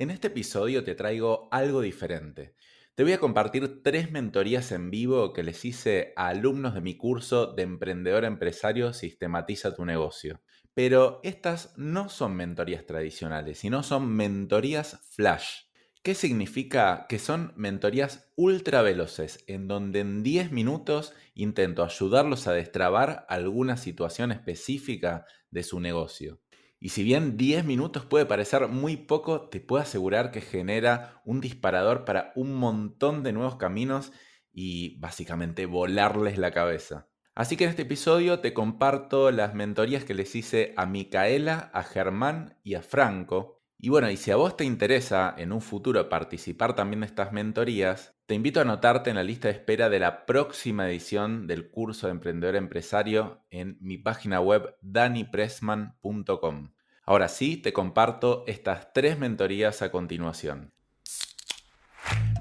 En este episodio te traigo algo diferente. Te voy a compartir tres mentorías en vivo que les hice a alumnos de mi curso de Emprendedor Empresario Sistematiza tu negocio. Pero estas no son mentorías tradicionales, sino son mentorías flash. ¿Qué significa? Que son mentorías ultra veloces, en donde en 10 minutos intento ayudarlos a destrabar alguna situación específica de su negocio. Y si bien 10 minutos puede parecer muy poco, te puedo asegurar que genera un disparador para un montón de nuevos caminos y básicamente volarles la cabeza. Así que en este episodio te comparto las mentorías que les hice a Micaela, a Germán y a Franco. Y bueno, y si a vos te interesa en un futuro participar también de estas mentorías, te invito a anotarte en la lista de espera de la próxima edición del curso de Emprendedor Empresario en mi página web danipressman.com. Ahora sí, te comparto estas tres mentorías a continuación.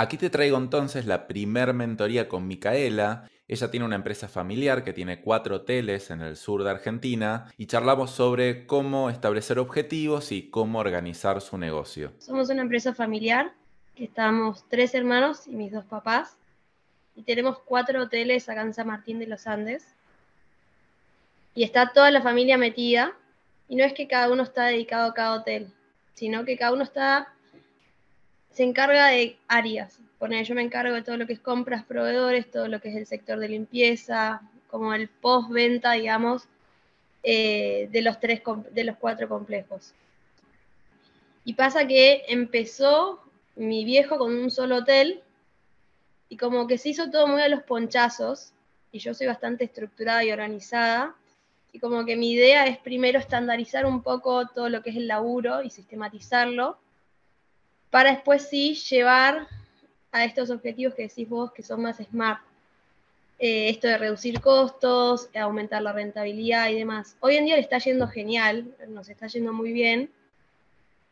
Aquí te traigo entonces la primer mentoría con Micaela. Ella tiene una empresa familiar que tiene cuatro hoteles en el sur de Argentina y charlamos sobre cómo establecer objetivos y cómo organizar su negocio. Somos una empresa familiar que estamos tres hermanos y mis dos papás y tenemos cuatro hoteles acá en San Martín de los Andes y está toda la familia metida y no es que cada uno está dedicado a cada hotel, sino que cada uno está se encarga de áreas. Yo me encargo de todo lo que es compras, proveedores, todo lo que es el sector de limpieza, como el post-venta, digamos, eh, de, los tres, de los cuatro complejos. Y pasa que empezó mi viejo con un solo hotel y como que se hizo todo muy a los ponchazos, y yo soy bastante estructurada y organizada, y como que mi idea es primero estandarizar un poco todo lo que es el laburo y sistematizarlo, para después sí llevar a estos objetivos que decís vos que son más smart. Eh, esto de reducir costos, aumentar la rentabilidad y demás. Hoy en día le está yendo genial, nos está yendo muy bien,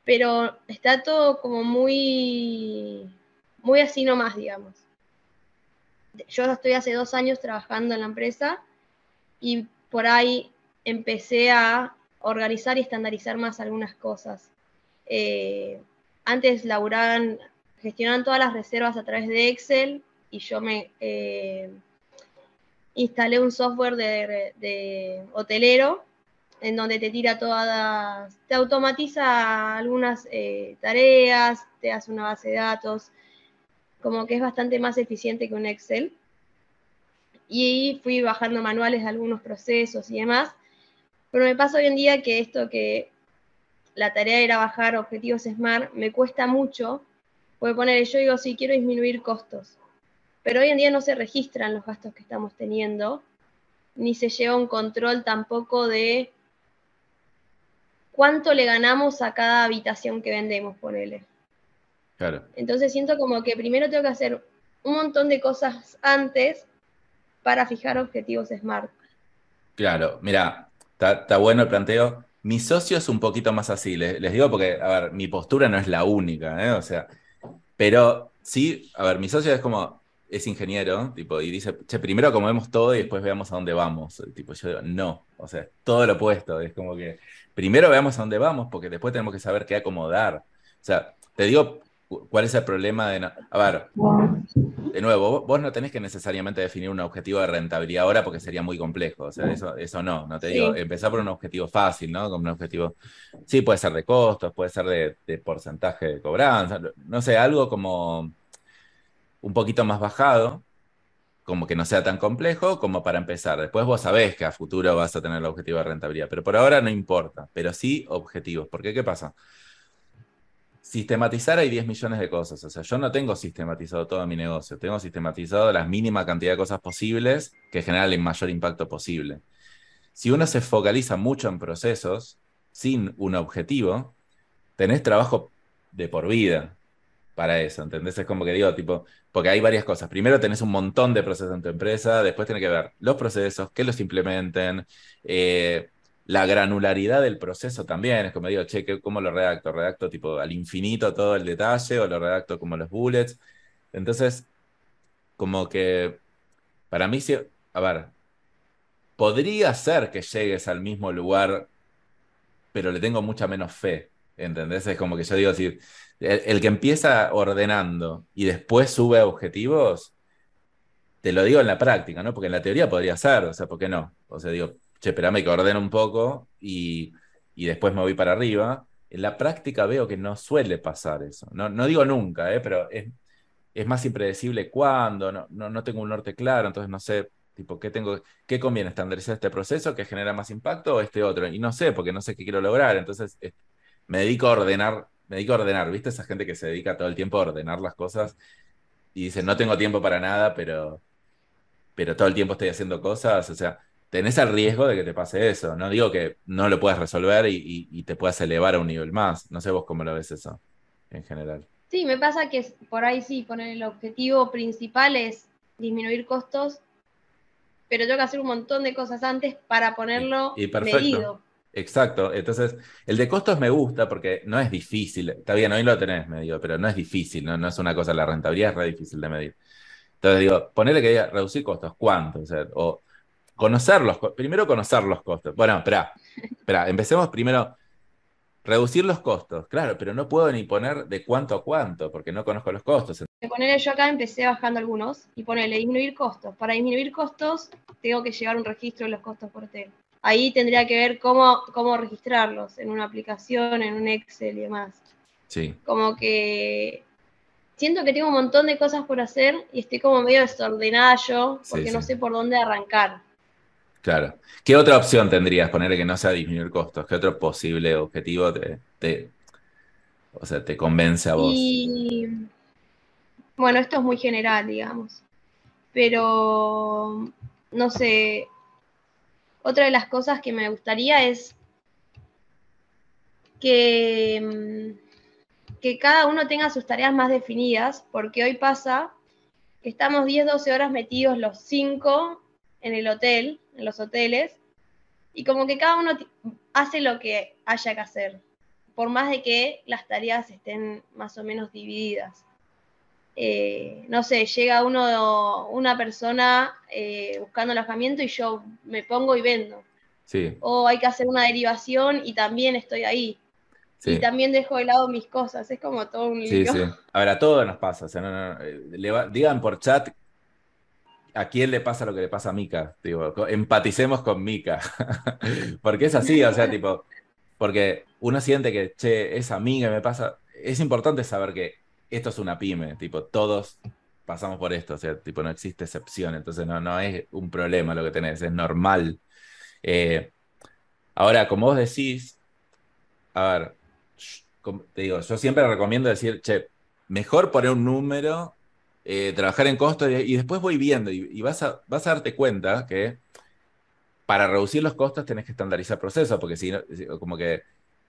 pero está todo como muy, muy así nomás, digamos. Yo estoy hace dos años trabajando en la empresa y por ahí empecé a organizar y estandarizar más algunas cosas. Eh, antes laburaban, gestionaban todas las reservas a través de Excel y yo me eh, instalé un software de, hotelero en donde te tira todas, te automatiza algunas eh, tareas, te hace una base de datos, como que es bastante más eficiente que un Excel. Y fui bajando manuales de algunos procesos y demás. Pero me pasa hoy en día que esto que la tarea era bajar objetivos SMART, me cuesta mucho, puede poner, yo digo, sí, quiero disminuir costos, pero hoy en día no se registran los gastos que estamos teniendo, ni se lleva un control tampoco de cuánto le ganamos a cada habitación que vendemos, ponele. Claro. Entonces siento como que primero tengo que hacer un montón de cosas antes para fijar objetivos SMART. Claro, mira, está bueno el planteo. Mi socio es un poquito más así, les, digo porque, a ver, mi postura no es la única, ¿eh? O sea, pero sí, a ver, mi socio es como, es ingeniero, tipo, y dice, che, primero comemos todo y después veamos a dónde vamos. Tipo, yo digo, no, o sea, todo lo opuesto, es como que primero veamos a dónde vamos porque después tenemos que saber qué acomodar. O sea, te digo ¿Cuál es el problema de.? A ver, de nuevo, vos no tenés que necesariamente definir un objetivo de rentabilidad ahora porque sería muy complejo. O sea, eso, eso no. No te digo, empezar por un objetivo fácil, ¿no? Como un objetivo. Sí, puede ser de costos, puede ser de, porcentaje de cobranza, no sé, algo como un poquito más bajado, como que no sea tan complejo como para empezar. Después vos sabés que a futuro vas a tener el objetivo de rentabilidad, pero por ahora no importa, pero sí objetivos. Porque, ¿qué pasa? Sistematizar hay 10 millones de cosas. O sea, yo no tengo sistematizado todo mi negocio. Tengo sistematizado la mínima cantidad de cosas posibles que generan el mayor impacto posible. Si uno se focaliza mucho en procesos sin un objetivo, tenés trabajo de por vida para eso, ¿entendés? Es como que digo, tipo, porque hay varias cosas. Primero tenés un montón de procesos en tu empresa, después tenés que ver los procesos, que los implementen, eh, la granularidad del proceso también, es como digo, che, ¿cómo lo redacto? ¿Redacto tipo al infinito todo el detalle o lo redacto como los bullets? Entonces, como que para mí, a ver, podría ser que llegues al mismo lugar, pero le tengo mucha menos fe, ¿entendés? Es como que yo digo, si el, que empieza ordenando y después sube objetivos, te lo digo en la práctica, ¿no? Porque en la teoría podría ser, o sea, ¿por qué no? O sea, digo, che, espérame que ordene un poco y, después me voy para arriba. En la práctica veo que no suele pasar eso. No, no digo nunca, ¿eh? pero es, es más impredecible cuándo, no, no, tengo un norte claro, entonces no sé, tipo, ¿qué, tengo, qué conviene estandarizar este proceso que genera más impacto o este otro? Y no sé, porque no sé qué quiero lograr, entonces me dedico a ordenar, me dedico a ordenar, ¿viste? Esa gente que se dedica todo el tiempo a ordenar las cosas y dice, no tengo tiempo para nada, pero, pero todo el tiempo estoy haciendo cosas, o sea, tenés el riesgo de que te pase eso. No digo que no lo puedas resolver y, te puedas elevar a un nivel más. No sé vos cómo lo ves eso en general. Sí, me pasa que por ahí sí, poner el objetivo principal es disminuir costos, pero tengo que hacer un montón de cosas antes para ponerlo y, medido. Exacto, entonces el de costos me gusta porque no es difícil, está bien, hoy lo tenés medio, pero no es difícil, no, no es una cosa, la rentabilidad es re difícil de medir. Entonces digo, ponerle que diga reducir costos, ¿cuánto? O, conocer los primero conocer los costos. Bueno, espera, espera, empecemos primero. Reducir los costos, claro, pero no puedo ni poner de cuánto a cuánto, porque no conozco los costos. Ponerle yo acá empecé bajando algunos y ponerle disminuir costos. Para disminuir costos, tengo que llevar un registro de los costos por hotel. Ahí tendría que ver cómo, cómo registrarlos en una aplicación, en un Excel y demás. Sí. Como que siento que tengo un montón de cosas por hacer y estoy como medio desordenada yo, porque no sé por dónde arrancar. Claro. ¿Qué otra opción tendrías? Ponerle que no sea disminuir costos. ¿Qué otro posible objetivo te, o sea, te convence a vos? bueno, esto es muy general, digamos. Pero, no sé, otra de las cosas que me gustaría es que, que cada uno tenga sus tareas más definidas, porque hoy pasa que estamos 10, 12 horas metidos los cinco en el hotel en los hoteles, y como que cada uno hace lo que haya que hacer, por más de que las tareas estén más o menos divididas. Eh, no sé, llega uno, una persona eh, buscando alojamiento y yo me pongo y vendo. Sí. O hay que hacer una derivación y también estoy ahí. Y también dejo de lado mis cosas. Es como todo un lío. Sí, sí. A ver, a todos nos pasa. Eh, digan por chat ¿a quién le pasa lo que le pasa a Mika? empaticemos con Mika. porque es así, o sea, tipo, porque uno siente que, che, esa amiga me pasa. Es importante saber que esto es una pyme, tipo, todos pasamos por esto, o sea, tipo, no existe excepción, entonces no, no es un problema lo que tenés, es normal. Eh, ahora, como vos decís, a ver, te digo, yo siempre recomiendo decir, che, mejor poner un número eh, trabajar en costos y, después voy viendo y, vas, a, vas a darte cuenta que para reducir los costos tenés que estandarizar procesos, porque si no, como que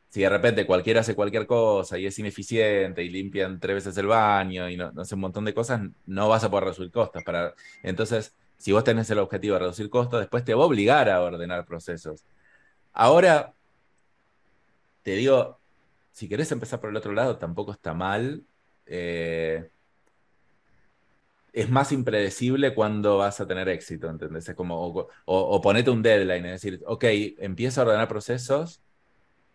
si de repente cualquiera hace cualquier cosa y es ineficiente y limpian tres veces el baño y no, hace un montón de cosas, no vas a poder reducir costos. Para, entonces, si vos tenés el objetivo de reducir costos, después te va a obligar a ordenar procesos. Ahora, te digo, si querés empezar por el otro lado, tampoco está mal. Eh, es más impredecible cuando vas a tener éxito, ¿entendés? Es como, o, ponete un deadline, es decir, ok, empiezo a ordenar procesos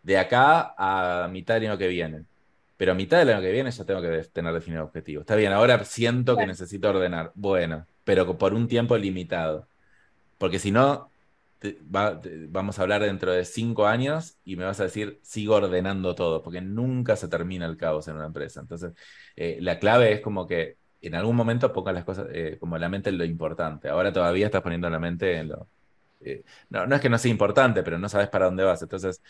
de acá a mitad del año que viene. Pero a mitad del año que viene ya tengo que tener definido objetivo. Está bien, ahora siento que necesito ordenar. Bueno, pero por un tiempo limitado. Porque si no, vamos a hablar dentro de cinco años y me vas a decir, sigo ordenando todo, porque nunca se termina el caos en una empresa. Entonces, eh, la clave es como que en algún momento pongas las cosas eh, como la mente en lo importante. Ahora todavía estás poniendo la mente en lo... Eh, no, no es que no sea importante, pero no sabes para dónde vas. Entonces,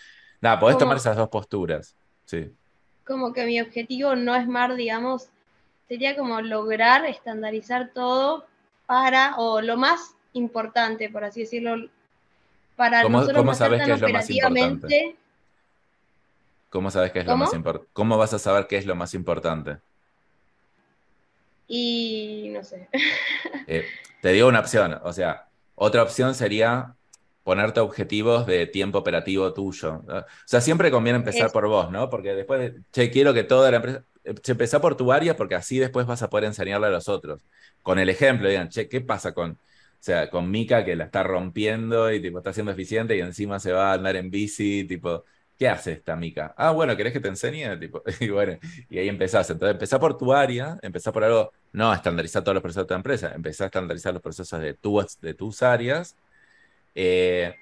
nada, podés tomar esas dos posturas. Sí. Como que mi objetivo no es más, digamos, sería como lograr estandarizar todo para, o lo más importante, por así decirlo, para ¿Cómo, nosotros ¿cómo sabes que es lo más importante? ¿Cómo sabes qué es lo más importante? ¿Cómo vas a saber qué es lo más importante? Y no sé. Eh, te digo una opción, o sea, otra opción sería ponerte objetivos de tiempo operativo tuyo. O sea, siempre conviene empezar por vos, ¿no? Porque después, che, quiero que toda la empresa, eh, empezá por tu área porque así después vas a poder enseñarle a los otros. Con el ejemplo, digan, che, ¿qué pasa con, o sea, con Mika que la está rompiendo y tipo está siendo eficiente y encima se va a andar en bici, tipo, ¿qué hace esta Mica? Ah, bueno, ¿querés que te enseñe? Tipo, y bueno, y ahí empezás. Entonces, empezá por tu área, empezá por algo, no estandarizar todos los procesos de tu empresa, empezá a estandarizar los procesos de, de tus áreas. Eh,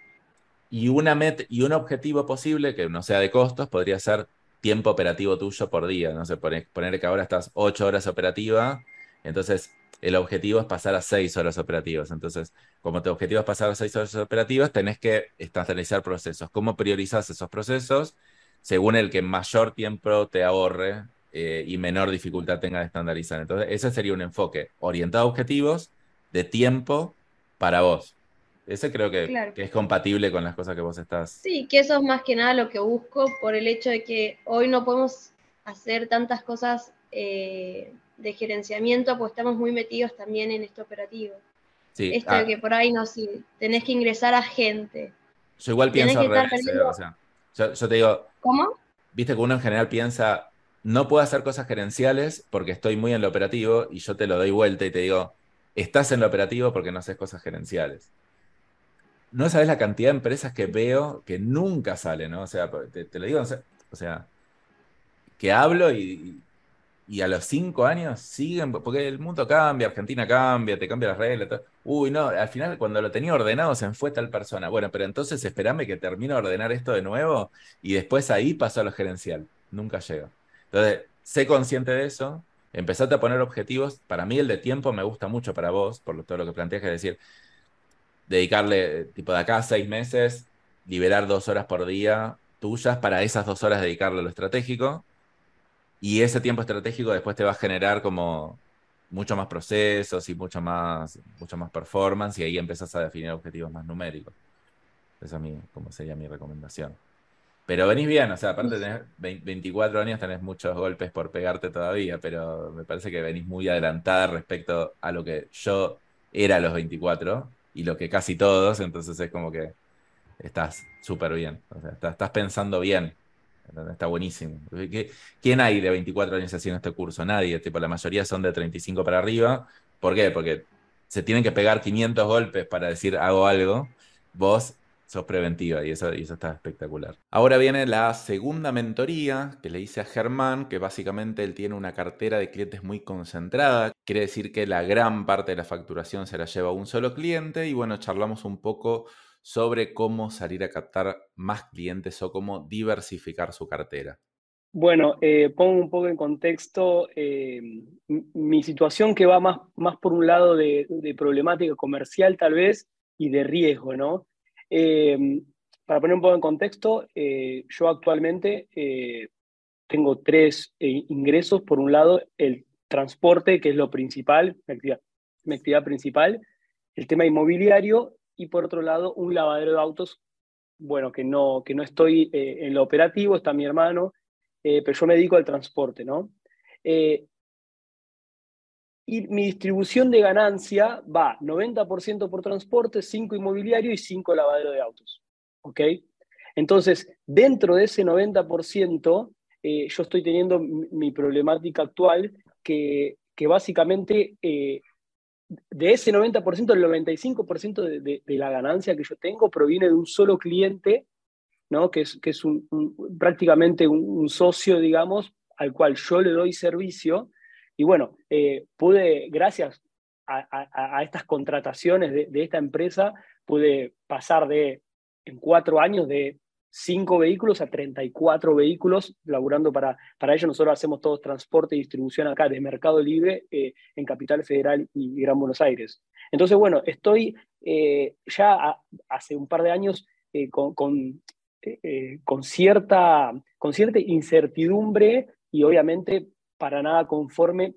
y, una met y un objetivo posible que no sea de costos podría ser tiempo operativo tuyo por día. No sé, poner, poner que ahora estás 8 horas operativa, entonces el objetivo es pasar a seis horas operativas. Entonces, como tu objetivo es pasar a seis horas operativas, tenés que estandarizar procesos. ¿Cómo priorizas esos procesos? Según el que mayor tiempo te ahorre eh, y menor dificultad tenga de estandarizar. Entonces, ese sería un enfoque orientado a objetivos de tiempo para vos. Ese creo que, es compatible con las cosas que vos estás. Sí, que eso es más que nada lo que busco por el hecho de que hoy no podemos hacer tantas cosas eh, de gerenciamiento, pues estamos muy metidos también en este operativo. Sí, Esto ah. que por ahí no, sí, tenés que ingresar a gente. Yo igual pienso al revés, eh, o sea, yo, te digo. ¿Cómo? Viste que uno en general piensa, no puedo hacer cosas gerenciales porque estoy muy en lo operativo y yo te lo doy vuelta y te digo, estás en lo operativo porque no haces cosas gerenciales. No sabes la cantidad de empresas que veo que nunca salen, ¿no? O sea, te, lo digo, o sea, que hablo y, y a los cinco años siguen, porque el mundo cambia, Argentina cambia, te cambia las reglas. Uy, no, al final cuando lo tenía ordenado se fue tal persona. Bueno, pero entonces esperame que termine de ordenar esto de nuevo y después ahí pasó a lo gerencial. Nunca llega. Entonces, sé consciente de eso, empezate a poner objetivos. Para mí el de tiempo me gusta mucho para vos, por todo lo que planteas, es decir, dedicarle, tipo de acá seis meses, liberar dos horas por día tuyas para esas dos horas dedicarle a lo estratégico y ese tiempo estratégico después te va a generar como mucho más procesos y mucho más, mucho más performance y ahí empezás a definir objetivos más numéricos. Esa es como sería mi recomendación. Pero venís bien, o sea, aparte de 24 años, tenés muchos golpes por pegarte todavía, pero me parece que venís muy adelantada respecto a lo que yo era a los 24 y lo que casi todos, entonces es como que estás súper bien, o sea, estás pensando bien Está buenísimo. ¿Quién hay de 24 años haciendo este curso? Nadie. Tipo, la mayoría son de 35 para arriba. ¿Por qué? Porque se tienen que pegar 500 golpes para decir hago algo. Vos sos preventiva y eso, y eso está espectacular. Ahora viene la segunda mentoría que le hice a Germán, que básicamente él tiene una cartera de clientes muy concentrada. Quiere decir que la gran parte de la facturación se la lleva un solo cliente y bueno, charlamos un poco sobre cómo salir a captar más clientes o cómo diversificar su cartera. Bueno, eh, pongo un poco en contexto eh, mi situación que va más, más por un lado de, problemática comercial tal vez y de riesgo, ¿no? Eh, para poner un poco en contexto, yo actualmente tengo tres ingresos. Por un lado, el transporte, que es lo principal, mi actividad principal, el tema inmobiliario y por otro lado un lavadero de autos, bueno, que no, que no estoy eh, en lo operativo, está mi hermano, eh, pero yo me dedico al transporte, ¿no? Eh, y mi distribución de ganancia va 90% por transporte, 5 inmobiliario y 5 lavadero de autos, ¿ok? Entonces, dentro de ese 90%, yo estoy teniendo mi, problemática actual que, que básicamente de ese 90%, el 95% de, de, la ganancia que yo tengo proviene de un solo cliente, ¿no? que es, que es prácticamente un, socio, digamos, al cual yo le doy servicio. Y bueno, eh, pude, gracias a, a, estas contrataciones de, de, esta empresa, pude pasar de, en cuatro años, de 5 vehículos a 34 vehículos, laburando para, para ello. Nosotros hacemos todo transporte y distribución acá de Mercado Libre eh, en Capital Federal y Gran Buenos Aires. Entonces, bueno, estoy eh, ya hace un par de años eh, con, con, cierta, cierta incertidumbre y obviamente para nada conforme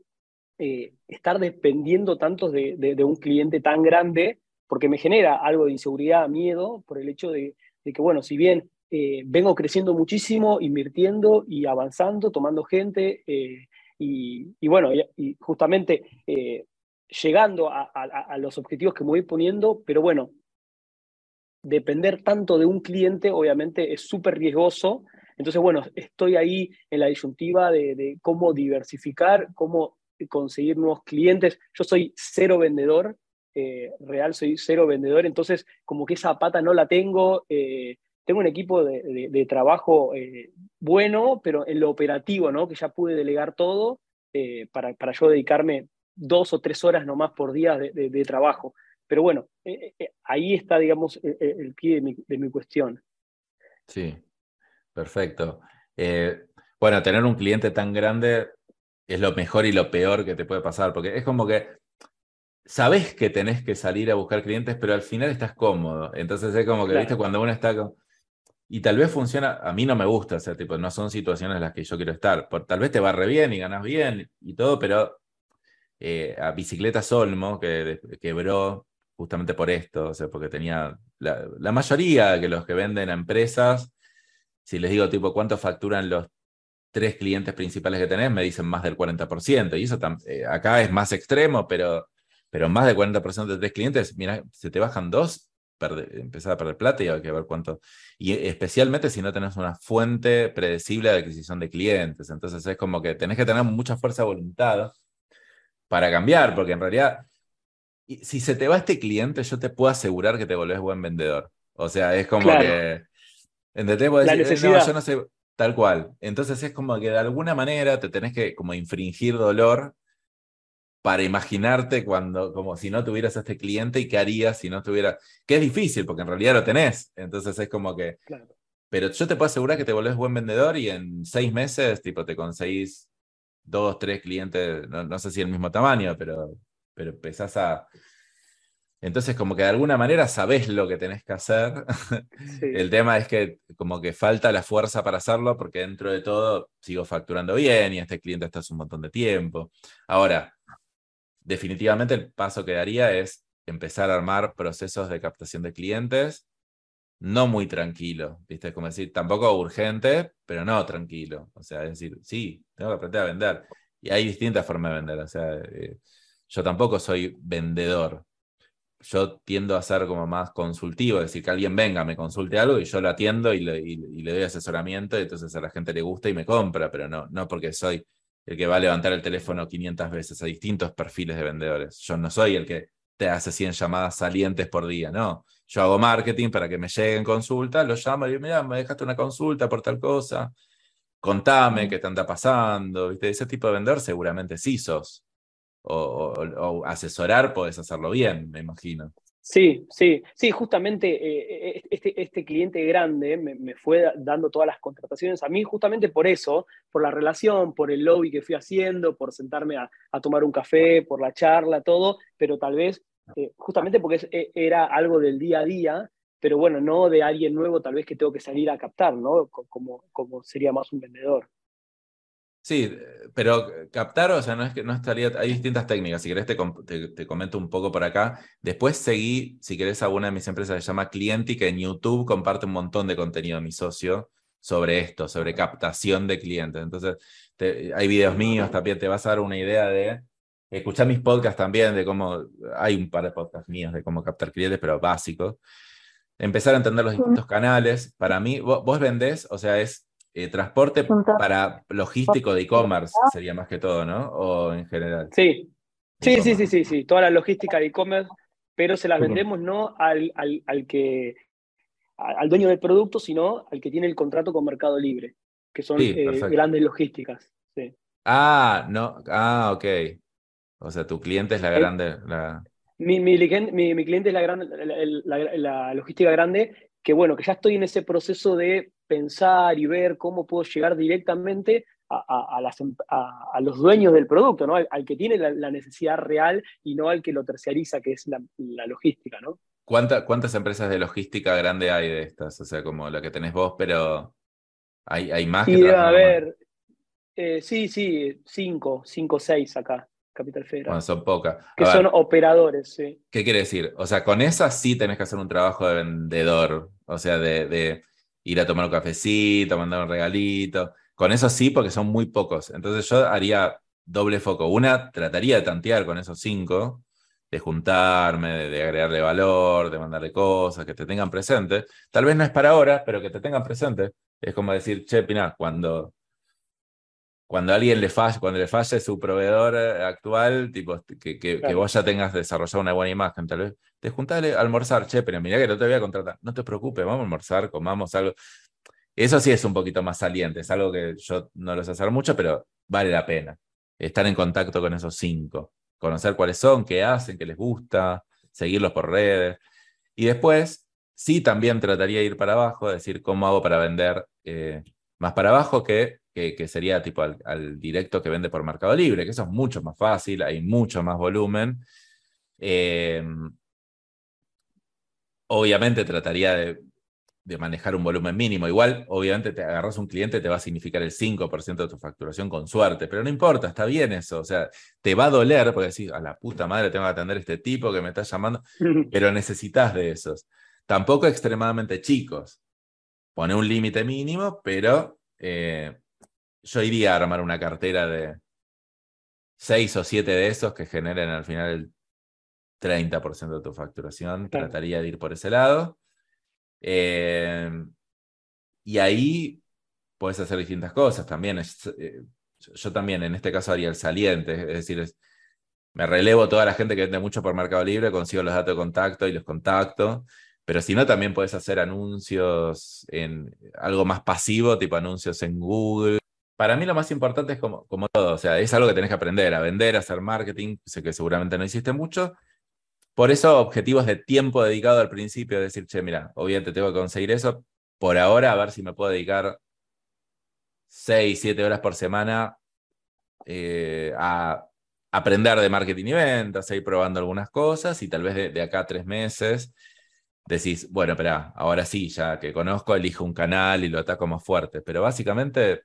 estar dependiendo tanto de, de, de un cliente tan grande, porque me genera algo de inseguridad, miedo, por el hecho de, de que, bueno, si bien eh, vengo creciendo muchísimo, invirtiendo y avanzando, tomando gente, eh, y, bueno, justamente eh, llegando a, los objetivos que me voy poniendo, pero bueno, depender tanto de un cliente obviamente es súper riesgoso. Entonces, bueno, estoy ahí en la disyuntiva de, cómo diversificar, cómo conseguir nuevos clientes. Yo soy cero vendedor, real soy cero vendedor, entonces como que esa pata no la tengo tengo un equipo de, trabajo eh, bueno, pero en lo operativo, ¿no? Que ya pude delegar todo eh, para, para, yo dedicarme dos o tres horas nomás por día de, trabajo. Pero bueno, eh, ahí está, digamos, el, pie de mi, cuestión. Sí, perfecto. bueno, tener un cliente tan grande es lo mejor y lo peor que te puede pasar, porque es como que sabes que tenés que salir a buscar clientes, pero al final estás cómodo. Entonces es como que, viste, cuando uno está con y tal vez funciona, a mí no me gusta, o sea, tipo, no son situaciones en las que yo quiero estar. Por, tal vez te va re bien y ganas bien y todo, pero eh, a Bicicleta Solmo, que quebró justamente por esto, o sea, porque tenía la, mayoría que los que venden a empresas, si les digo tipo cuánto facturan los tres clientes principales que tenés, me dicen más del 40%, y eso eh, acá es más extremo, pero, pero más del 40% de tres clientes, mira, se te bajan dos empezar a perder plata y hay que ver cuánto. Y especialmente si no tenés una fuente predecible de adquisición de clientes. Entonces es como que tenés que tener mucha fuerza de voluntad para cambiar, porque en realidad, si se te va este cliente, yo te puedo asegurar que te volvés buen vendedor. O sea, es como que. ¿Entendés? decir, no, yo no sé, tal cual. Entonces es como que de alguna manera te tenés que como infringir dolor para imaginarte cuando, como si no tuvieras a este cliente y qué harías si no tuviera, que es difícil porque en realidad lo tenés, entonces es como que, pero yo te puedo asegurar que te volvés buen vendedor y en seis meses, tipo, te conseguís dos, tres clientes, no, sé si el mismo tamaño, pero, pero empezás a... Entonces, como que de alguna manera sabés lo que tenés que hacer. El tema es que como que falta la fuerza para hacerlo porque dentro de todo sigo facturando bien y este cliente está hace un montón de tiempo. Ahora, definitivamente el paso que daría es empezar a armar procesos de captación de clientes, no muy tranquilo, ¿viste? Como decir, tampoco urgente, pero no tranquilo. O sea, es decir, sí, tengo que aprender a vender. Y hay distintas formas de vender. O sea, eh, yo tampoco soy vendedor. Yo tiendo a ser como más consultivo, es decir, que alguien venga, me consulte algo y yo lo atiendo y le, y le doy asesoramiento y entonces a la gente le gusta y me compra, pero no, no porque soy el que va a levantar el teléfono 500 veces a distintos perfiles de vendedores. Yo no soy el que te hace 100 llamadas salientes por día, no. Yo hago marketing para que me lleguen consultas, los llamo y digo, mira, me dejaste una consulta por tal cosa, contame qué te anda pasando, ¿viste? Ese tipo de vendedor seguramente sí sos. o asesorar podés hacerlo bien, me imagino. Sí, sí, sí, justamente eh, eh, este, este, cliente grande me, fue dando todas las contrataciones a mí justamente por eso, por la relación, por el lobby que fui haciendo, por sentarme a, tomar un café, por la charla, todo, pero tal vez eh, justamente porque e, era algo del día a día, pero bueno, no de alguien nuevo tal vez que tengo que salir a captar, ¿no? Como, como sería más un vendedor. Sí, pero captar, o sea, no es que no estaría. Hay distintas técnicas. Si querés, te, te, comento un poco por acá. Después seguí, si querés, a una de mis empresas se llama Clienti, que en YouTube comparte un montón de contenido mi socio sobre esto, sobre captación de clientes. Entonces, hay videos míos también, te vas a dar una idea de. Escuchar mis podcasts también, de cómo. Hay un par de podcasts míos de cómo captar clientes, pero básicos. Empezar a entender los distintos canales. Para mí, vos, vos vendés, o sea, es eh, transporte para logístico de e-commerce sería más que todo, ¿no? O en general. Sí, sí, sí, sí, sí, sí, toda la logística de e-commerce, pero se las vendemos no al, al, que al dueño del producto, sino al que tiene el contrato con Mercado Libre, que son eh, grandes logísticas. Sí. Ah, no, ah, ok. O sea, tu cliente es la grande. La... Mi, mi, mi, cliente es la, grande, la, la, logística grande, que bueno, que ya estoy en ese proceso de pensar y ver cómo puedo llegar directamente a, em, los dueños del producto, ¿no? al, que tiene la, necesidad real y no al que lo terciariza, que es la, logística. ¿no? ¿Cuántas empresas de logística grande hay de estas? O sea, como la que tenés vos, pero hay, hay más. que eh, sí, sí, cinco, cinco, seis acá. Capital Federal. Bueno, son pocas. Que son operadores, sí. ¿Qué quiere decir? O sea, con esas sí tenés que hacer un trabajo de vendedor. O sea, de ir a tomar un cafecito, mandar un regalito. Con eso sí, porque son muy pocos. Entonces yo haría doble foco. Una, trataría de tantear con esos cinco, de juntarme, de, agregarle valor, de mandarle cosas, que te tengan presente. Tal vez no es para ahora, pero que te tengan presente. Es como decir, che, Pina, cuando, cuando alguien le falle, cuando le falle su proveedor eh, actual, tipo, que, que, vos ya tengas desarrollado una buena imagen, tal vez, te juntale a almorzar, che, pero mira que no te voy a contratar. No te preocupes, vamos a almorzar, comamos algo. Eso sí es un poquito más saliente, es algo que yo no lo sé hacer mucho, pero vale la pena estar en contacto con esos cinco, conocer cuáles son, qué hacen, qué les gusta, seguirlos por redes. Y después, sí, también trataría de ir para abajo, decir cómo hago para vender eh, más para abajo que, que, sería tipo al, directo que vende por Mercado Libre, que eso es mucho más fácil, hay mucho más volumen. Eh, obviamente trataría de de manejar un volumen mínimo. Igual, obviamente, te agarras un cliente, te va a significar el 5% de tu facturación con suerte, pero no importa, está bien eso. O sea, te va a doler porque decís, a la puta madre tengo que atender a este tipo que me está llamando, pero necesitas de esos. Tampoco extremadamente chicos. Pone un límite mínimo, pero eh, yo iría a armar una cartera de 6 o 7 de esos que generen al final el 30% de tu facturación. Trataría de ir por ese lado. Eh, y ahí puedes hacer distintas cosas también. Eh, yo también en este caso haría el saliente, es decir, me relevo toda la gente que vende mucho por Mercado Libre, consigo los datos de contacto y los contacto. Pero si no, también puedes hacer anuncios en algo más pasivo, tipo anuncios en Google. Para mí lo más importante es como, todo, o sea, es algo que tenés que aprender, a vender, a hacer marketing, sé que seguramente no hiciste mucho, por eso, objetivos de tiempo dedicado al principio, decir, che, mira, obviamente tengo que conseguir eso. Por ahora, a ver si me puedo dedicar 6, 7 horas por semana eh, a aprender de marketing y ventas, a ir probando algunas cosas y tal vez de, acá a tres meses decís, bueno, espera, ahora sí, ya que conozco, elijo un canal y lo ataco más fuerte. Pero básicamente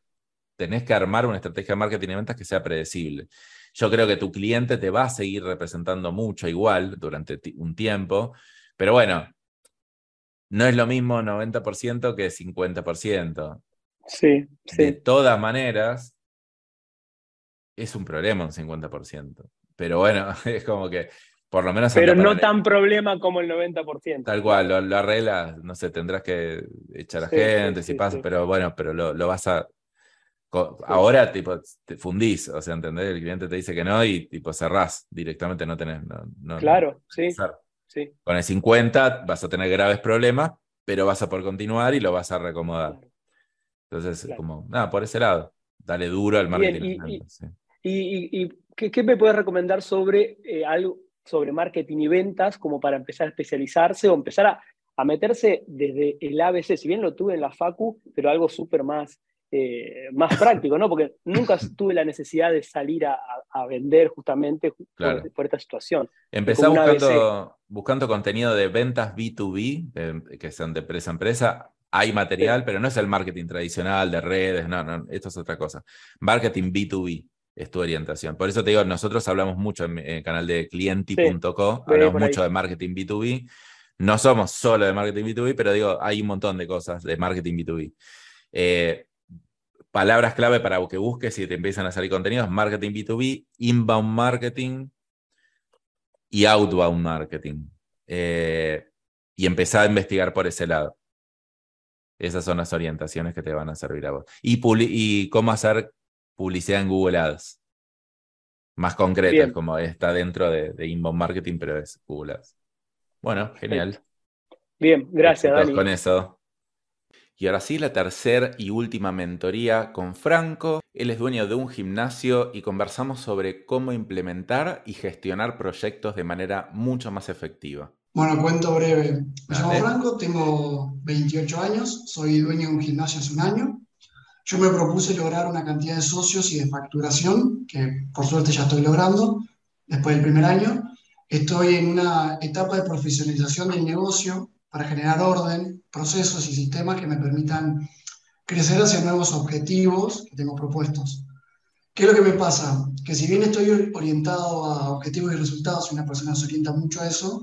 tenés que armar una estrategia de marketing y ventas que sea predecible. Yo creo que tu cliente te va a seguir representando mucho igual durante un tiempo, pero bueno, no es lo mismo 90% que 50%. Sí, sí. De todas maneras, es un problema un 50%. Pero bueno, es como que por lo menos... Pero no tan problema como el 90%. Tal cual, lo, arreglas, no sé, tendrás que echar a gente si pasa, pero bueno, pero lo, vas a Ahora, tipo, te fundís, o sea, ¿entendés? El cliente te dice que no y, tipo, cerrás directamente, no tenés. No, claro, sí, sí. Con el 50 vas a tener graves problemas, pero vas a poder continuar y lo vas a reacomodar. Entonces, como, nada, por ese lado, dale duro al marketing. y, ¿qué, me puedes recomendar sobre eh, algo, sobre marketing y ventas, como para empezar a especializarse o empezar a, a meterse desde el ABC? Si bien lo tuve en la FACU, pero algo súper más eh, más práctico, ¿no? Porque nunca tuve la necesidad de salir a, vender justamente por, esta situación. Empecé buscando, buscando contenido de ventas B2B, que son de empresa a empresa. Hay material, pero no es el marketing tradicional de redes, no, no, esto es otra cosa. Marketing B2B es tu orientación. Por eso te digo, nosotros hablamos mucho en el canal de clienti.co, hablamos mucho de marketing B2B. No somos solo de marketing B2B, pero digo, hay un montón de cosas de marketing B2B. Eh, palabras clave para que busques y te empiezan a salir contenidos, marketing B2B, inbound marketing y outbound marketing. Eh, y empezar a investigar por ese lado. Esas son las orientaciones que te van a servir a vos. Y, y cómo hacer publicidad en Google Ads. Más concreto, como está dentro de, inbound marketing, pero es Google Ads. Bueno, genial. Bien, gracias, Dani. Con eso. Y ahora sí, la tercera y última mentoría con Franco. Él es dueño de un gimnasio y conversamos sobre cómo implementar y gestionar proyectos de manera mucho más efectiva. Bueno, cuento breve. Me llamo Franco, tengo 28 años, soy dueño de un gimnasio hace un año. Yo me propuse lograr una cantidad de socios y de facturación, que por suerte ya estoy logrando después del primer año. Estoy en una etapa de profesionalización del negocio para generar orden, procesos y sistemas que me permitan crecer hacia nuevos objetivos que tengo propuestos. ¿Qué es lo que me pasa? Que si bien estoy orientado a objetivos y resultados, y una persona se orienta mucho a eso,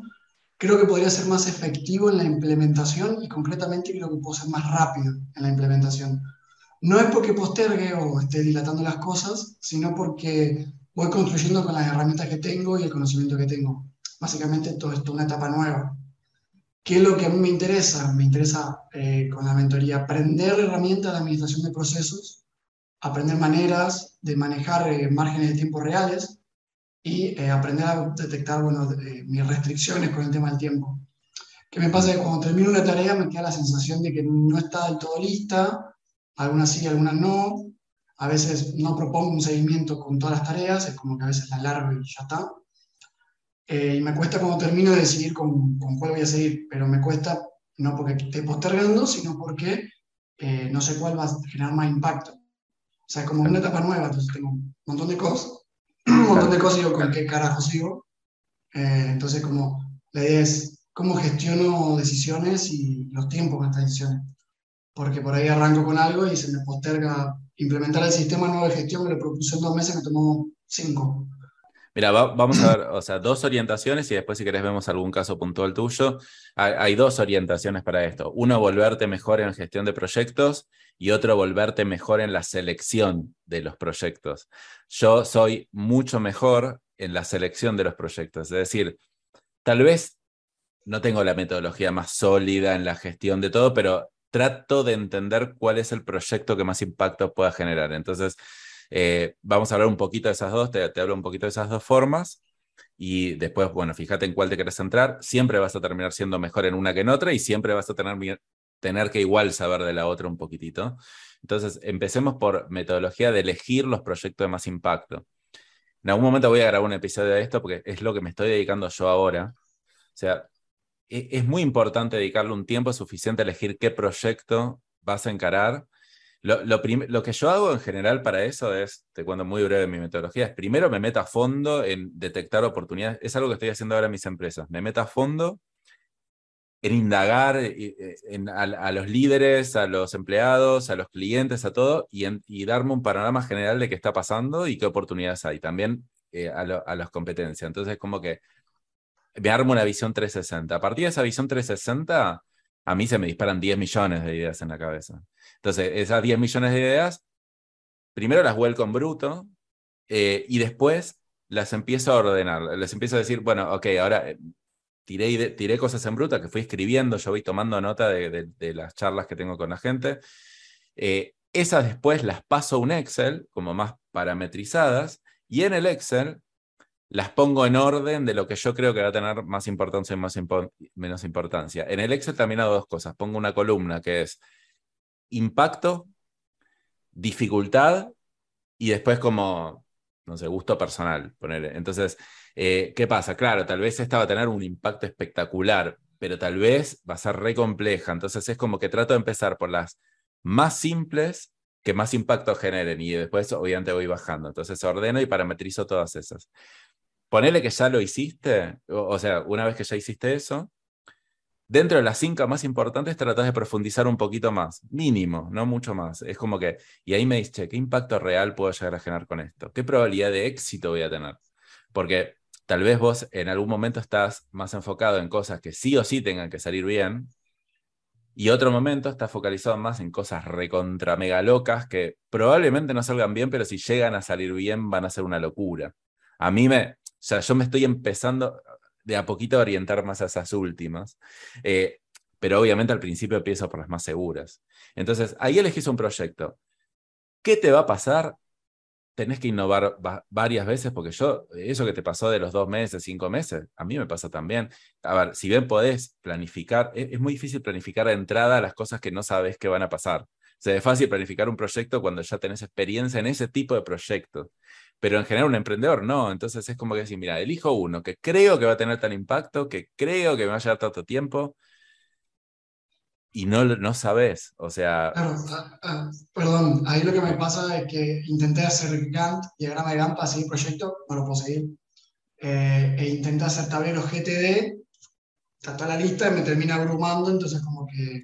creo que podría ser más efectivo en la implementación y concretamente creo que puedo ser más rápido en la implementación. No es porque postergue o esté dilatando las cosas, sino porque voy construyendo con las herramientas que tengo y el conocimiento que tengo. Básicamente todo esto es una etapa nueva. ¿Qué es lo que a mí me interesa? Me interesa eh, con la mentoría aprender herramientas de administración de procesos, aprender maneras de manejar eh, márgenes de tiempo reales y eh, aprender a detectar bueno, mis restricciones con el tema del tiempo. ¿Qué me pasa? Que cuando termino una tarea me queda la sensación de que no está del todo lista, algunas sí, algunas no. A veces no propongo un seguimiento con todas las tareas, es como que a veces la largo y ya está. Eh, y me cuesta cuando termino de decidir con, con, cuál voy a seguir, pero me cuesta no porque esté postergando, sino porque eh, no sé cuál va a generar más impacto. O sea, es como una etapa nueva, entonces tengo un montón de cosas, un montón de cosas y digo, ¿con qué carajo sigo? Eh, entonces, como la idea es cómo gestiono decisiones y los tiempos con estas decisiones. Porque por ahí arranco con algo y se me posterga implementar el sistema nuevo de gestión que lo propuse en dos meses, me tomó cinco. Mira, vamos a ver, o sea, dos orientaciones y después si querés vemos algún caso puntual tuyo. Hay, dos orientaciones para esto. Uno, volverte mejor en gestión de proyectos y otro, volverte mejor en la selección de los proyectos. Yo soy mucho mejor en la selección de los proyectos. Es decir, tal vez no tengo la metodología más sólida en la gestión de todo, pero trato de entender cuál es el proyecto que más impacto pueda generar. Entonces, eh, vamos a hablar un poquito de esas dos, te, hablo un poquito de esas dos formas y después, bueno, fíjate en cuál te querés centrar. Siempre vas a terminar siendo mejor en una que en otra y siempre vas a tener, tener que igual saber de la otra un poquitito. Entonces, empecemos por metodología de elegir los proyectos de más impacto. En algún momento voy a grabar un episodio de esto porque es lo que me estoy dedicando yo ahora. O sea, e, es muy importante dedicarle un tiempo suficiente a elegir qué proyecto vas a encarar lo, lo, que yo hago en general para eso es, te cuento muy breve mi metodología, es primero me meto a fondo en detectar oportunidades. Es algo que estoy haciendo ahora en mis empresas. Me meto a fondo en indagar eh, en, a, los líderes, a los empleados, a los clientes, a todo, y, y, darme un panorama general de qué está pasando y qué oportunidades hay. También eh, a, a las competencias. Entonces, como que me armo una visión 360. A partir de esa visión 360, a mí se me disparan 10 millones de ideas en la cabeza. Entonces, esas 10 millones de ideas, primero las vuelco en bruto eh, y después las empiezo a ordenar. Les empiezo a decir, bueno, ok, ahora eh, tiré, cosas en bruto que fui escribiendo, yo voy tomando nota de, las charlas que tengo con la gente. Eh, esas después las paso a un Excel, como más parametrizadas, y en el Excel las pongo en orden de lo que yo creo que va a tener más importancia y más menos importancia. En el Excel también hago dos cosas. Pongo una columna que es impacto, dificultad y después como, no sé, gusto personal. Entonces, eh, ¿qué pasa? Claro, tal vez esta va a tener un impacto espectacular, pero tal vez va a ser re compleja. Entonces es como que trato de empezar por las más simples que más impacto generen y después obviamente voy bajando. Entonces ordeno y parametrizo todas esas ponele que ya lo hiciste, o, sea, una vez que ya hiciste eso, dentro de las cinco más importantes tratás de profundizar un poquito más, mínimo, no mucho más. Es como que, y ahí me dice, ¿qué impacto real puedo llegar a generar con esto? ¿Qué probabilidad de éxito voy a tener? Porque tal vez vos en algún momento estás más enfocado en cosas que sí o sí tengan que salir bien, y otro momento estás focalizado más en cosas recontra mega locas que probablemente no salgan bien, pero si llegan a salir bien van a ser una locura. A mí me, o sea, yo me estoy empezando de a poquito orientar más a esas últimas. Eh, pero obviamente al principio empiezo por las más seguras. Entonces, ahí elegís un proyecto. ¿Qué te va a pasar? Tenés que innovar varias veces, porque yo, eso que te pasó de los dos meses, cinco meses, a mí me pasa también. A ver, si bien podés planificar, es, es muy difícil planificar de entrada las cosas que no sabes que van a pasar. O sea, fácil planificar un proyecto cuando ya tenés experiencia en ese tipo de proyectos pero en general un emprendedor no. Entonces es como que decir, mira, elijo uno que creo que va a tener tal impacto, que creo que me va a llevar tanto tiempo y no, no sabes. O sea. Claro, ah, perdón, ahí lo que me pasa es que intenté hacer Gantt, diagrama de Gantt para seguir proyecto, no lo puedo seguir. Eh, e intenté hacer tablero GTD, está la lista y me termina abrumando, entonces como que.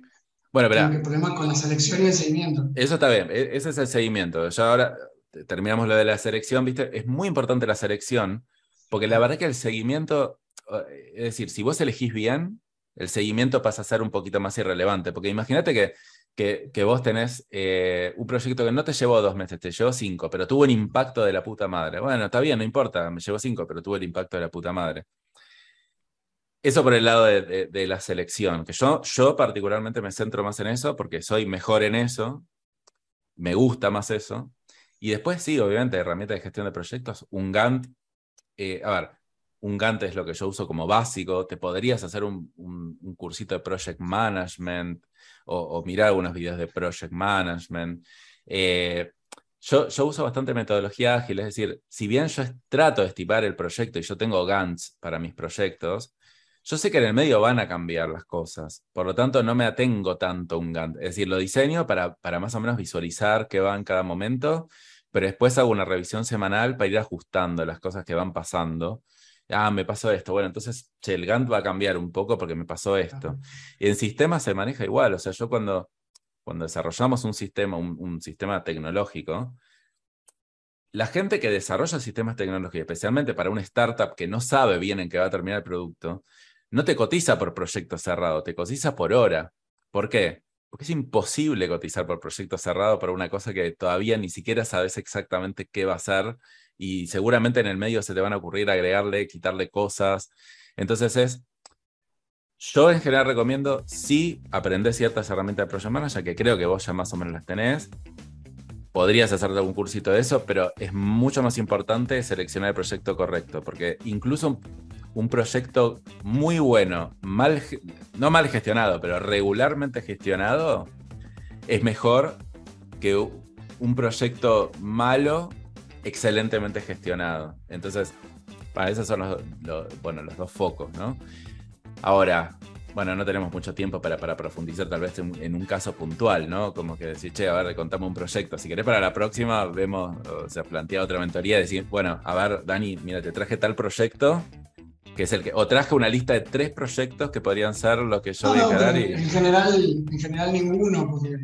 Bueno, pero. Tengo problema con la selección y el seguimiento. Eso está bien, e, ese es el seguimiento. Yo ahora terminamos lo de la selección, ¿viste? Es muy importante la selección, porque la verdad que el seguimiento, es decir, si vos elegís bien, el seguimiento pasa a ser un poquito más irrelevante, porque imagínate que, que, vos tenés eh, un proyecto que no te llevó dos meses, te llevó cinco, pero tuvo un impacto de la puta madre. Bueno, está bien, no importa, me llevó cinco, pero tuvo el impacto de la puta madre. Eso por el lado de, la selección, que yo, yo particularmente me centro más en eso porque soy mejor en eso, me gusta más eso. Y después sí, obviamente, herramientas de gestión de proyectos, un Gantt, eh, a ver, un Gantt es lo que yo uso como básico, te podrías hacer un, cursito de project management o, mirar algunos videos de project management. Eh, yo, yo, uso bastante metodología ágil, es decir, si bien yo trato de estimar el proyecto y yo tengo Gantts para mis proyectos, yo sé que en el medio van a cambiar las cosas, por lo tanto no me atengo tanto a un Gantt. Es decir, lo diseño para, para más o menos visualizar qué va en cada momento, pero después hago una revisión semanal para ir ajustando las cosas que van pasando. Ah, me pasó esto. Bueno, entonces el Gantt va a cambiar un poco porque me pasó esto. Y en sistemas se maneja igual. O sea, yo cuando, cuando desarrollamos un sistema, un, un sistema tecnológico, la gente que desarrolla sistemas tecnológicos, especialmente para una startup que no sabe bien en qué va a terminar el producto, no te cotiza por proyecto cerrado, te cotiza por hora. ¿Por qué? Porque es imposible cotizar por proyecto cerrado para una cosa que todavía ni siquiera sabes exactamente qué va a ser y seguramente en el medio se te van a ocurrir agregarle, quitarle cosas. Entonces es, yo en general recomiendo sí aprender ciertas herramientas de Project Manager, que creo que vos ya más o menos las tenés. Podrías hacerte algún cursito de eso, pero es mucho más importante seleccionar el proyecto correcto, porque incluso un proyecto muy bueno, mal, no mal gestionado, pero regularmente gestionado, es mejor que un proyecto malo, excelentemente gestionado. Entonces, para esos son los, bueno, los dos focos, ¿no? Ahora, bueno, no tenemos mucho tiempo para, para profundizar tal vez en, un caso puntual, ¿no? Como que decir, che, a ver, contame un proyecto. Si querés para la próxima, vemos, o sea, plantea otra mentoría, decir, bueno, a ver, Dani, mira, te traje tal proyecto, que es el que o traje una lista de tres proyectos que podrían ser lo que yo no, no, y... en general en general ninguno porque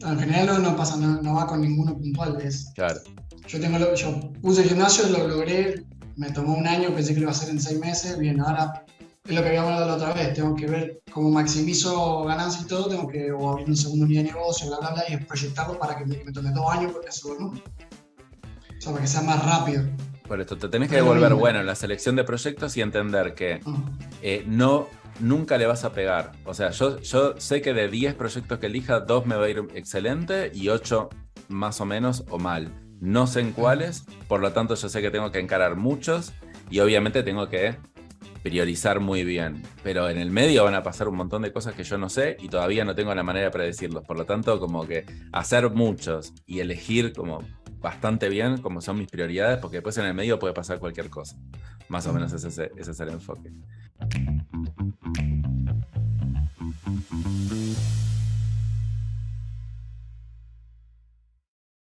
en general no, pasa no, va con ninguno puntual es claro. yo tengo yo puse el gimnasio lo logré me tomó un año pensé que lo iba a hacer en seis meses bien ahora es lo que habíamos hablado la otra vez tengo que ver cómo maximizo ganancias y todo tengo que o abrir un segundo día de negocio bla bla bla y proyectarlo para que me, tome dos años porque eso no o sea para que sea más rápido por esto, te tenés que devolver bueno en la selección de proyectos y entender que eh, no, nunca le vas a pegar. O sea, yo, yo sé que de 10 proyectos que elija, 2 me va a ir excelente y 8 más o menos o mal. No sé en cuáles, por lo tanto yo sé que tengo que encarar muchos y obviamente tengo que priorizar muy bien. Pero en el medio van a pasar un montón de cosas que yo no sé y todavía no tengo la manera de predecirlos. Por lo tanto, como que hacer muchos y elegir como bastante bien como son mis prioridades, porque después en el medio puede pasar cualquier cosa. Más o menos ese, ese es el enfoque.